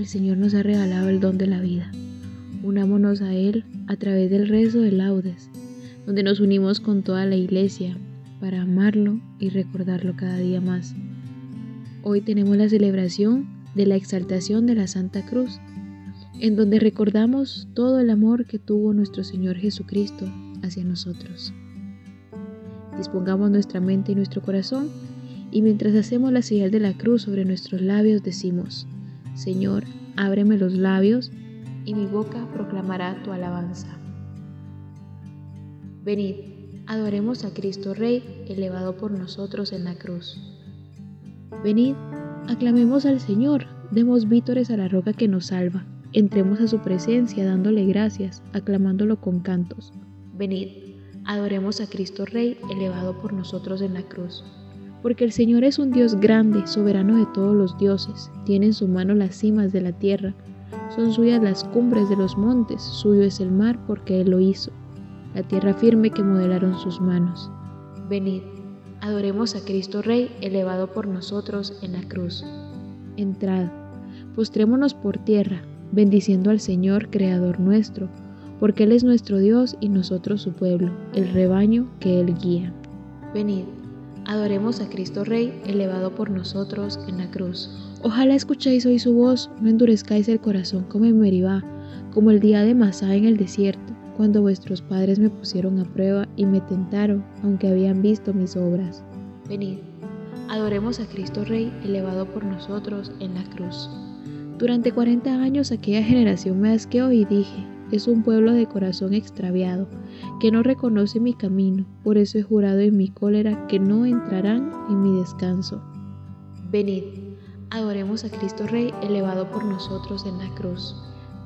El Señor nos ha regalado el don de la vida. Unámonos a Él a través del rezo de laudes, donde nos unimos con toda la iglesia para amarlo y recordarlo cada día más. Hoy tenemos la celebración de la exaltación de la Santa Cruz, en donde recordamos todo el amor que tuvo nuestro Señor Jesucristo hacia nosotros. Dispongamos nuestra mente y nuestro corazón y mientras hacemos la señal de la cruz sobre nuestros labios decimos, Señor, ábreme los labios y mi boca proclamará tu alabanza. Venid, adoremos a Cristo Rey, elevado por nosotros en la cruz. Venid, aclamemos al Señor, demos vítores a la roca que nos salva, entremos a su presencia dándole gracias, aclamándolo con cantos. Venid, adoremos a Cristo Rey, elevado por nosotros en la cruz porque el Señor es un Dios grande, soberano de todos los dioses, tiene en su mano las cimas de la tierra, son suyas las cumbres de los montes, suyo es el mar porque Él lo hizo, la tierra firme que modelaron sus manos. Venid, adoremos a Cristo Rey, elevado por nosotros en la cruz. Entrad, postrémonos por tierra, bendiciendo al Señor, Creador nuestro, porque Él es nuestro Dios y nosotros su pueblo, el rebaño que Él guía. Venid, Adoremos a Cristo Rey, elevado por nosotros en la cruz. Ojalá escuchéis hoy su voz, no endurezcáis el corazón como en Meribá, como el día de Masá en el desierto, cuando vuestros padres me pusieron a prueba y me tentaron, aunque habían visto mis obras. Venid, adoremos a Cristo Rey, elevado por nosotros en la cruz. Durante cuarenta años aquella generación me asqueó y dije, es un pueblo de corazón extraviado, que no reconoce mi camino, por eso he jurado en mi cólera que no entrarán en mi descanso. Venid, adoremos a Cristo Rey elevado por nosotros en la cruz.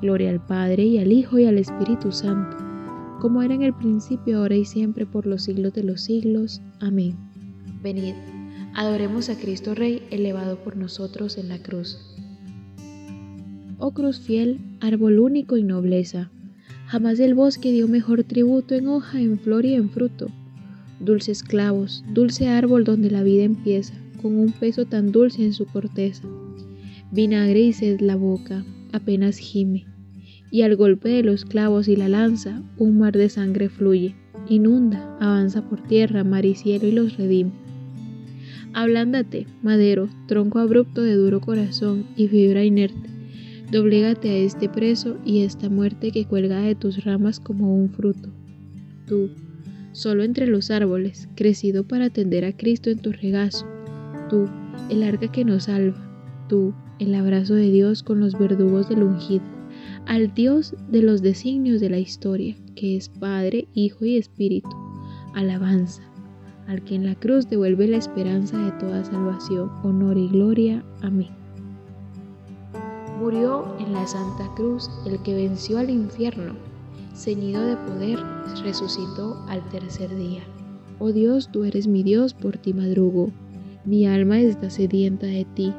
Gloria al Padre y al Hijo y al Espíritu Santo, como era en el principio, ahora y siempre, por los siglos de los siglos. Amén. Venid, adoremos a Cristo Rey elevado por nosotros en la cruz. Oh cruz fiel, árbol único y nobleza, Jamás el bosque dio mejor tributo en hoja, en flor y en fruto. Dulces clavos, dulce árbol donde la vida empieza, con un peso tan dulce en su corteza. Vinagre y la boca, apenas gime, y al golpe de los clavos y la lanza, un mar de sangre fluye, inunda, avanza por tierra, mar y cielo y los redime. Ablándate, madero, tronco abrupto de duro corazón y fibra inerte Doblégate a este preso y esta muerte que cuelga de tus ramas como un fruto. Tú, solo entre los árboles, crecido para atender a Cristo en tu regazo. Tú, el arca que nos salva. Tú, el abrazo de Dios con los verdugos del ungido. Al Dios de los designios de la historia, que es Padre, Hijo y Espíritu. Alabanza. Al que en la cruz devuelve la esperanza de toda salvación, honor y gloria. Amén. Murió en la Santa Cruz el que venció al infierno, ceñido de poder, resucitó al tercer día. Oh Dios, tú eres mi Dios, por ti madrugo, mi alma está sedienta de ti.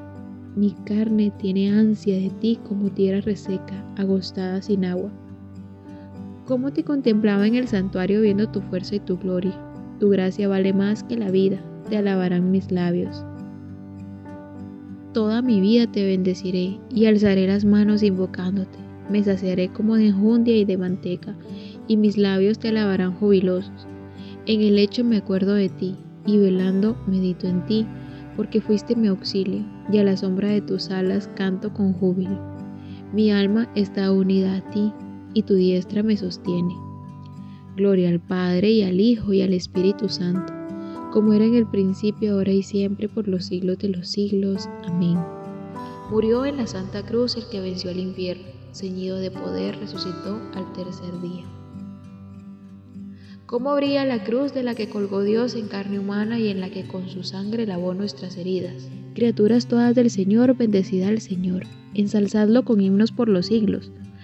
Mi carne tiene ansia de ti como tierra reseca, agostada sin agua. Cómo te contemplaba en el santuario viendo tu fuerza y tu gloria. Tu gracia vale más que la vida, te alabarán mis labios. Toda mi vida te bendeciré y alzaré las manos invocándote. Me saciaré como de enjundia y de manteca, y mis labios te alabarán jubilosos. En el lecho me acuerdo de ti, y velando medito en ti, porque fuiste mi auxilio, y a la sombra de tus alas canto con júbilo. Mi alma está unida a ti, y tu diestra me sostiene. Gloria al Padre y al Hijo y al Espíritu Santo, como era en el principio, ahora y siempre, por los siglos de los siglos. Amén. Murió en la Santa Cruz el que venció al infierno, ceñido de poder, resucitó al tercer día. ¿Cómo brilla la cruz de la que colgó Dios en carne humana y en la que con su sangre lavó nuestras heridas? Criaturas todas del Señor, bendecida al Señor, ensalzadlo con himnos por los siglos.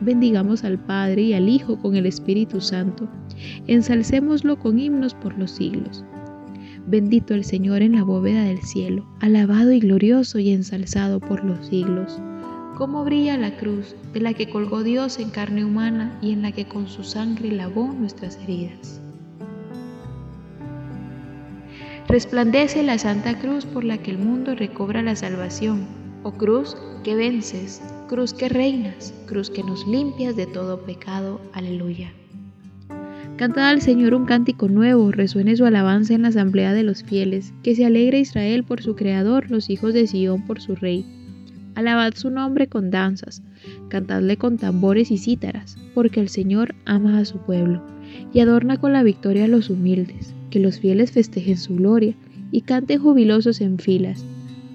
Bendigamos al Padre y al Hijo con el Espíritu Santo. Ensalcémoslo con himnos por los siglos. Bendito el Señor en la bóveda del cielo, alabado y glorioso y ensalzado por los siglos. Cómo brilla la cruz de la que colgó Dios en carne humana y en la que con su sangre lavó nuestras heridas. Resplandece la Santa Cruz por la que el mundo recobra la salvación. Oh cruz que vences, cruz que reinas, cruz que nos limpias de todo pecado. Aleluya. Cantad al Señor un cántico nuevo, resuene su alabanza en la asamblea de los fieles, que se alegre Israel por su Creador, los hijos de Sión por su Rey. Alabad su nombre con danzas, cantadle con tambores y cítaras, porque el Señor ama a su pueblo, y adorna con la victoria a los humildes que los fieles festejen su gloria y canten jubilosos en filas,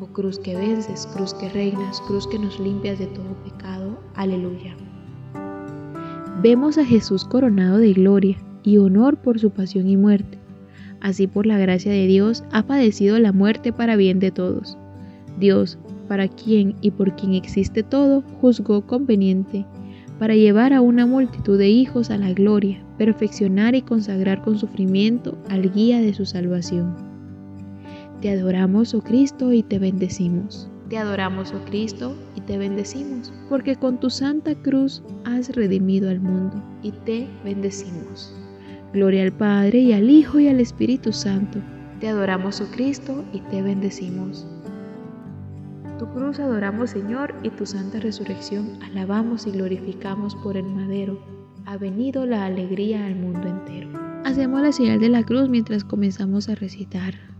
Oh cruz que vences, cruz que reinas, cruz que nos limpias de todo pecado. Aleluya. Vemos a Jesús coronado de gloria y honor por su pasión y muerte. Así por la gracia de Dios ha padecido la muerte para bien de todos. Dios, para quien y por quien existe todo, juzgó conveniente para llevar a una multitud de hijos a la gloria, perfeccionar y consagrar con sufrimiento al guía de su salvación. Te adoramos, oh Cristo, y te bendecimos. Te adoramos, oh Cristo, y te bendecimos, porque con tu santa cruz has redimido al mundo, y te bendecimos. Gloria al Padre, y al Hijo, y al Espíritu Santo. Te adoramos, oh Cristo, y te bendecimos. Tu cruz adoramos, Señor, y tu santa resurrección alabamos y glorificamos por el madero. Ha venido la alegría al mundo entero. Hacemos la señal de la cruz mientras comenzamos a recitar.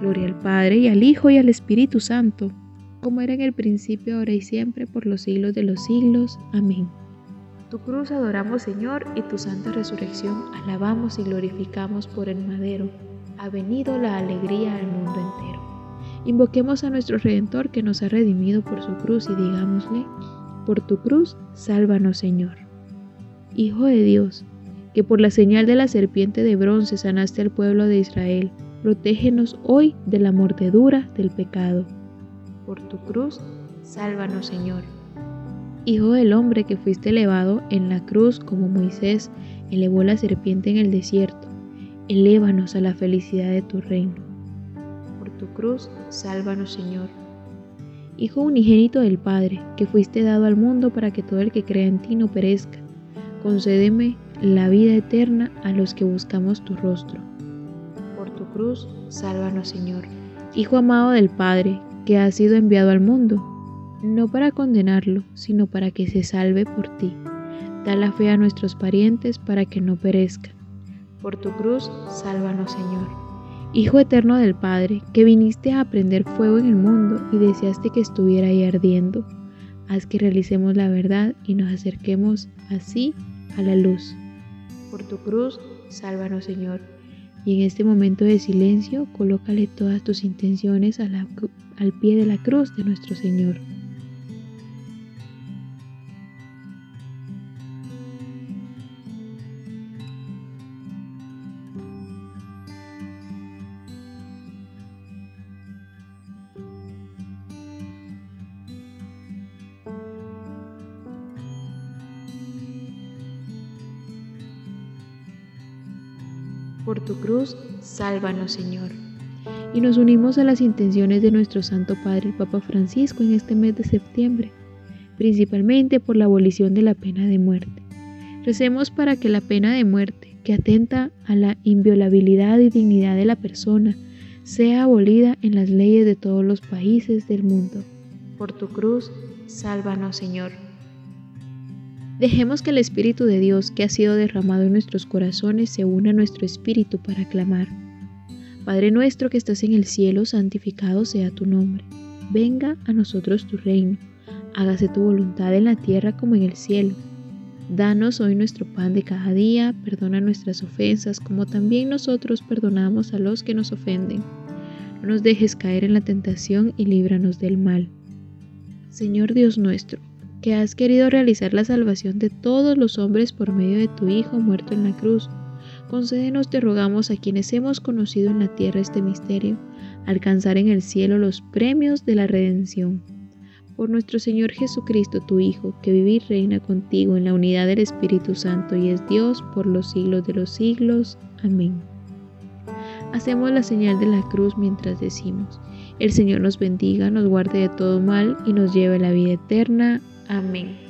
Gloria al Padre y al Hijo y al Espíritu Santo, como era en el principio, ahora y siempre, por los siglos de los siglos. Amén. Tu cruz adoramos, Señor, y tu santa resurrección alabamos y glorificamos por el madero. Ha venido la alegría al mundo entero. Invoquemos a nuestro Redentor que nos ha redimido por su cruz y digámosle, por tu cruz, sálvanos, Señor. Hijo de Dios, que por la señal de la serpiente de bronce sanaste al pueblo de Israel, protégenos hoy de la mordedura del pecado. Por tu cruz, sálvanos Señor. Hijo del hombre que fuiste elevado en la cruz como Moisés elevó la serpiente en el desierto, elévanos a la felicidad de tu reino. Por tu cruz, sálvanos Señor. Hijo unigénito del Padre, que fuiste dado al mundo para que todo el que crea en ti no perezca, concédeme la vida eterna a los que buscamos tu rostro cruz, sálvanos Señor. Hijo amado del Padre, que ha sido enviado al mundo, no para condenarlo, sino para que se salve por ti. Da la fe a nuestros parientes para que no perezcan. Por tu cruz, sálvanos Señor. Hijo eterno del Padre, que viniste a prender fuego en el mundo y deseaste que estuviera ahí ardiendo, haz que realicemos la verdad y nos acerquemos así a la luz. Por tu cruz, sálvanos Señor y en este momento de silencio, colócale todas tus intenciones al pie de la cruz de nuestro Señor. Tu cruz, sálvanos Señor. Y nos unimos a las intenciones de nuestro Santo Padre el Papa Francisco en este mes de septiembre, principalmente por la abolición de la pena de muerte. Recemos para que la pena de muerte, que atenta a la inviolabilidad y dignidad de la persona, sea abolida en las leyes de todos los países del mundo. Por tu cruz, sálvanos Señor. Dejemos que el Espíritu de Dios que ha sido derramado en nuestros corazones se una a nuestro espíritu para clamar. Padre nuestro que estás en el cielo, santificado sea tu nombre. Venga a nosotros tu reino. Hágase tu voluntad en la tierra como en el cielo. Danos hoy nuestro pan de cada día, perdona nuestras ofensas como también nosotros perdonamos a los que nos ofenden. No nos dejes caer en la tentación y líbranos del mal. Señor Dios nuestro, que has querido realizar la salvación de todos los hombres por medio de tu Hijo muerto en la cruz. Concédenos, te rogamos, a quienes hemos conocido en la tierra este misterio, alcanzar en el cielo los premios de la redención. Por nuestro Señor Jesucristo, tu Hijo, que vive y reina contigo en la unidad del Espíritu Santo y es Dios por los siglos de los siglos. Amén. Hacemos la señal de la cruz mientras decimos, el Señor nos bendiga, nos guarde de todo mal y nos lleve a la vida eterna. Amém.